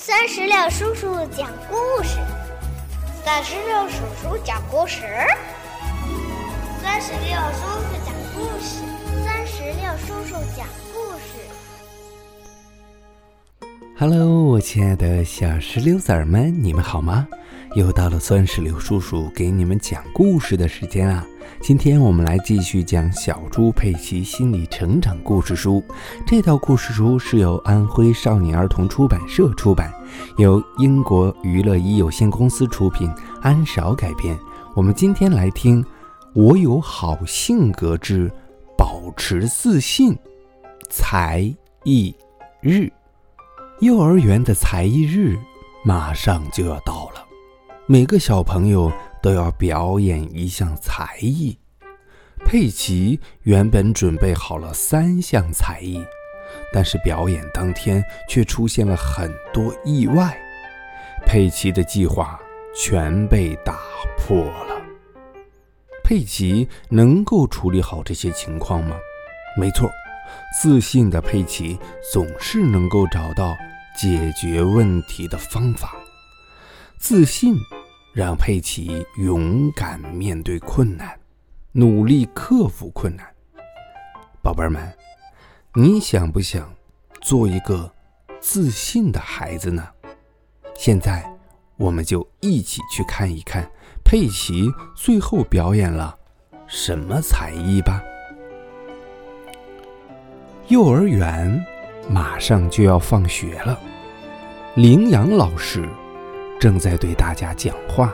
三十六叔叔讲故事，三十六叔叔讲故事，三十六叔叔讲故事，三十六叔叔讲故事。Hello，我亲爱的小石榴籽儿们，你们好吗？又到了酸石榴叔叔给你们讲故事的时间啦！今天我们来继续讲《小猪佩奇心理成长故事书》。这套故事书是由安徽少年儿童出版社出版，由英国娱乐一有限公司出品，安少改编。我们今天来听《我有好性格之保持自信》才艺日。幼儿园的才艺日马上就要到了。每个小朋友都要表演一项才艺。佩奇原本准备好了三项才艺，但是表演当天却出现了很多意外，佩奇的计划全被打破了。佩奇能够处理好这些情况吗？没错，自信的佩奇总是能够找到解决问题的方法。自信。让佩奇勇敢面对困难，努力克服困难。宝贝儿们，你想不想做一个自信的孩子呢？现在，我们就一起去看一看佩奇最后表演了什么才艺吧。幼儿园马上就要放学了，羚羊老师。正在对大家讲话，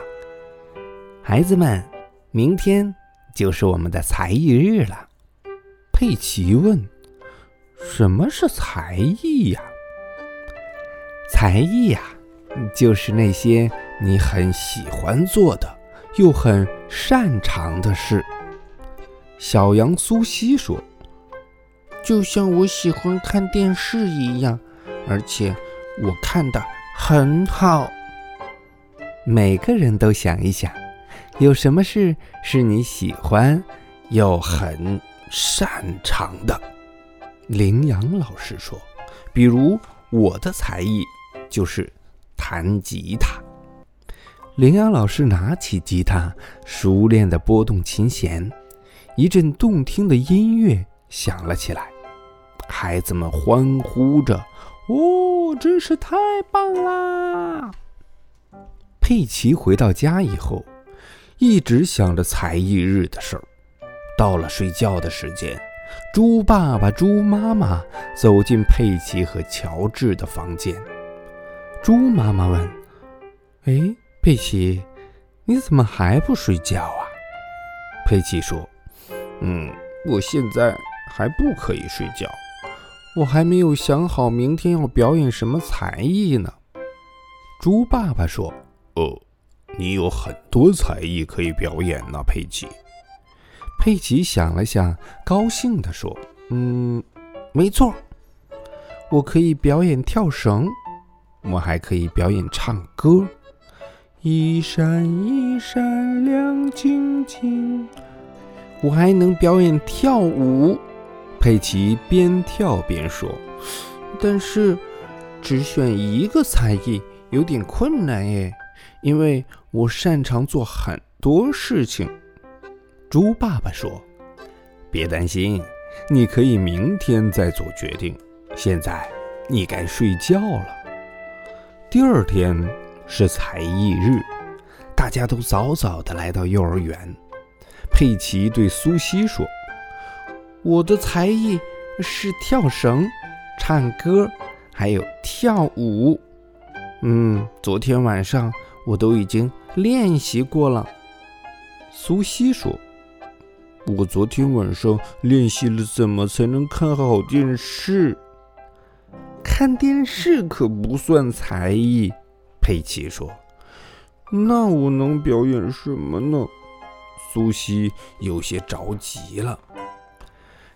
孩子们，明天就是我们的才艺日了。佩奇问：“什么是才艺呀？”才艺呀，就是那些你很喜欢做的，又很擅长的事。小羊苏西说：“就像我喜欢看电视一样，而且我看的很好。”每个人都想一想，有什么事是你喜欢又很擅长的？羚羊老师说：“比如我的才艺就是弹吉他。”羚羊老师拿起吉他，熟练地拨动琴弦，一阵动听的音乐响了起来。孩子们欢呼着：“哦，真是太棒啦！”佩奇回到家以后，一直想着才艺日的事儿。到了睡觉的时间，猪爸爸、猪妈妈走进佩奇和乔治的房间。猪妈妈问：“哎，佩奇，你怎么还不睡觉啊？”佩奇说：“嗯，我现在还不可以睡觉，我还没有想好明天要表演什么才艺呢。”猪爸爸说。哦，你有很多才艺可以表演呢，佩奇。佩奇想了想，高兴地说：“嗯，没错，我可以表演跳绳，我还可以表演唱歌。一闪一闪亮晶晶，我还能表演跳舞。”佩奇边跳边说：“但是，只选一个才艺有点困难耶。”因为我擅长做很多事情，猪爸爸说：“别担心，你可以明天再做决定。现在你该睡觉了。”第二天是才艺日，大家都早早的来到幼儿园。佩奇对苏西说：“我的才艺是跳绳、唱歌，还有跳舞。嗯，昨天晚上。”我都已经练习过了，苏西说：“我昨天晚上练习了怎么才能看好电视？看电视可不算才艺。”佩奇说：“那我能表演什么呢？”苏西有些着急了。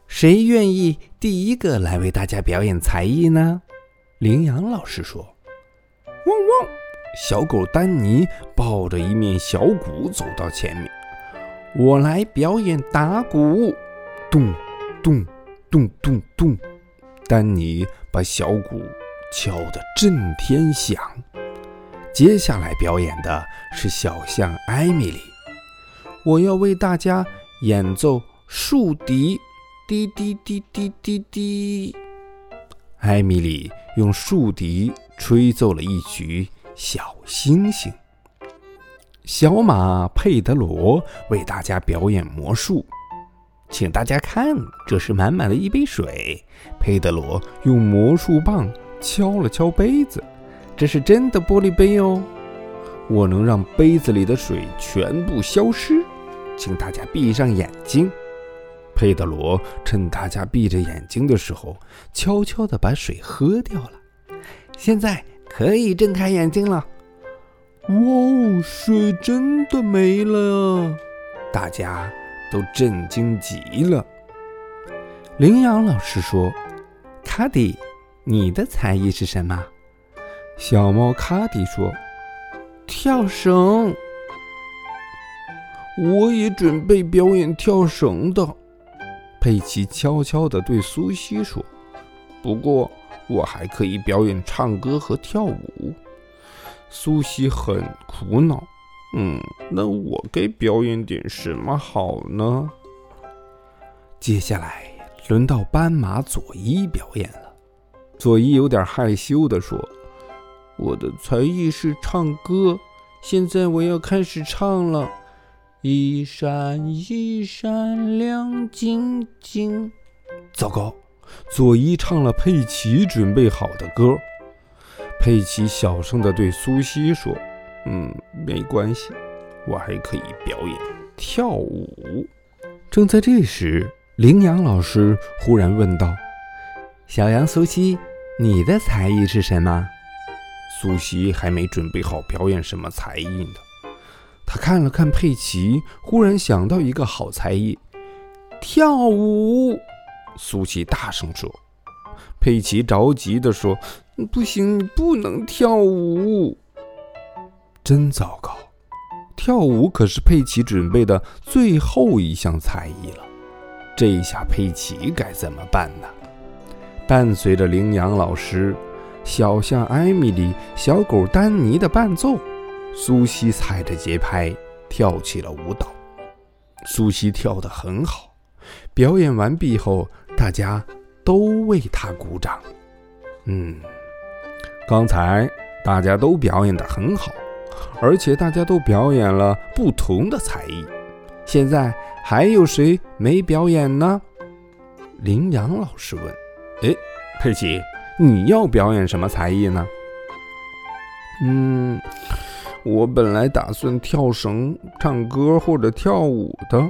谁愿意第一个来为大家表演才艺呢？羚羊老师说：“汪。”小狗丹尼抱着一面小鼓走到前面，我来表演打鼓，咚咚咚咚咚。丹尼把小鼓敲得震天响。接下来表演的是小象艾米丽，我要为大家演奏竖笛，滴滴滴滴滴滴。艾米丽用竖笛吹奏了一曲《小星星》。小马佩德罗为大家表演魔术，请大家看，这是满满的一杯水。佩德罗用魔术棒敲了敲杯子，这是真的玻璃杯哦。我能让杯子里的水全部消失，请大家闭上眼睛。佩德罗趁大家闭着眼睛的时候，悄悄地把水喝掉了。现在可以睁开眼睛了。哇哦，水真的没了！大家都震惊极了。羚羊老师说：“卡迪，你的才艺是什么？”小猫卡迪说：“跳绳。”我也准备表演跳绳的。佩奇悄悄地对苏西说：“不过，我还可以表演唱歌和跳舞。”苏西很苦恼，嗯，那我该表演点什么好呢？接下来轮到斑马佐伊表演了。佐伊有点害羞地说：“我的才艺是唱歌，现在我要开始唱了。一闪一闪亮晶晶。”糟糕，佐伊唱了佩奇准备好的歌。佩奇小声地对苏西说：“嗯，没关系，我还可以表演跳舞。”正在这时，羚羊老师忽然问道：“小羊苏西，你的才艺是什么？”苏西还没准备好表演什么才艺呢。他看了看佩奇，忽然想到一个好才艺——跳舞。苏西大声说。佩奇着急地说。不行，你不能跳舞，真糟糕！跳舞可是佩奇准备的最后一项才艺了，这下佩奇该怎么办呢？伴随着羚羊老师、小象艾米丽、小狗丹尼的伴奏，苏西踩着节拍跳起了舞蹈。苏西跳得很好，表演完毕后，大家都为她鼓掌。嗯。刚才大家都表演得很好，而且大家都表演了不同的才艺。现在还有谁没表演呢？羚羊老师问。哎，佩奇，你要表演什么才艺呢？嗯，我本来打算跳绳、唱歌或者跳舞的。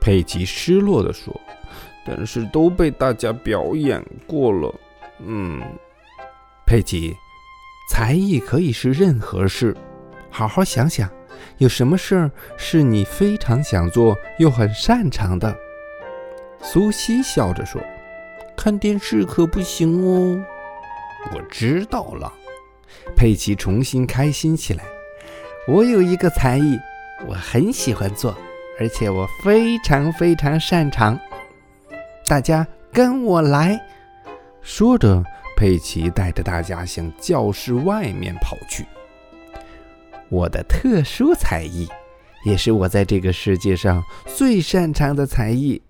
佩奇失落地说。但是都被大家表演过了。嗯。佩奇，才艺可以是任何事，好好想想，有什么事儿是你非常想做又很擅长的？苏西笑着说：“看电视可不行哦。”我知道了。佩奇重新开心起来。我有一个才艺，我很喜欢做，而且我非常非常擅长。大家跟我来，说着。佩奇带着大家向教室外面跑去。我的特殊才艺，也是我在这个世界上最擅长的才艺。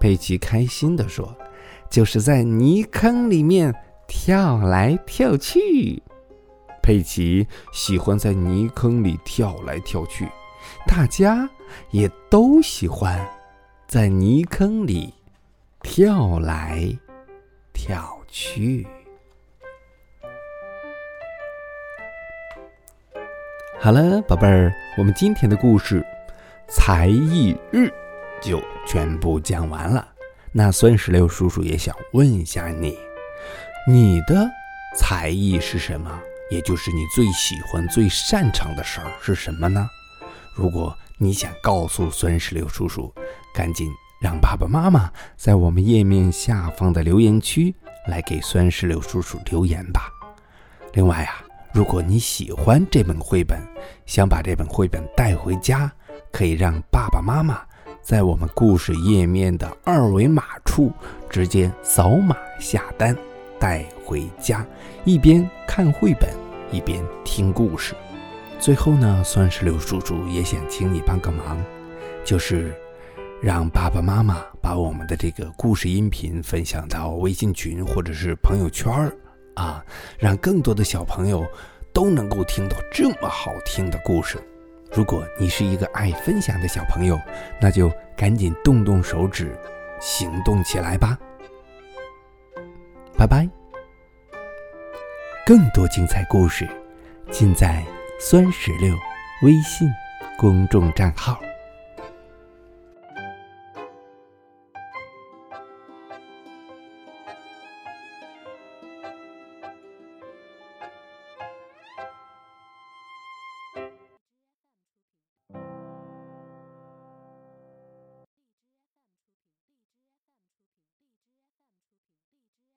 佩奇开心地说：“就是在泥坑里面跳来跳去。”佩奇喜欢在泥坑里跳来跳去，大家也都喜欢在泥坑里跳来跳去。好了，宝贝儿，我们今天的故事《才艺日》就全部讲完了。那酸石榴叔叔也想问一下你，你的才艺是什么？也就是你最喜欢、最擅长的事儿是什么呢？如果你想告诉酸石榴叔叔，赶紧让爸爸妈妈在我们页面下方的留言区来给酸石榴叔叔留言吧。另外啊。如果你喜欢这本绘本，想把这本绘本带回家，可以让爸爸妈妈在我们故事页面的二维码处直接扫码下单。带回家，一边看绘本，一边听故事。最后呢，算是刘叔叔也想请你帮个忙，就是让爸爸妈妈把我们的这个故事音频分享到微信群或者是朋友圈儿啊，让更多的小朋友都能够听到这么好听的故事。如果你是一个爱分享的小朋友，那就赶紧动动手指，行动起来吧！拜拜。更多精彩故事，尽在酸石榴微信公众账号。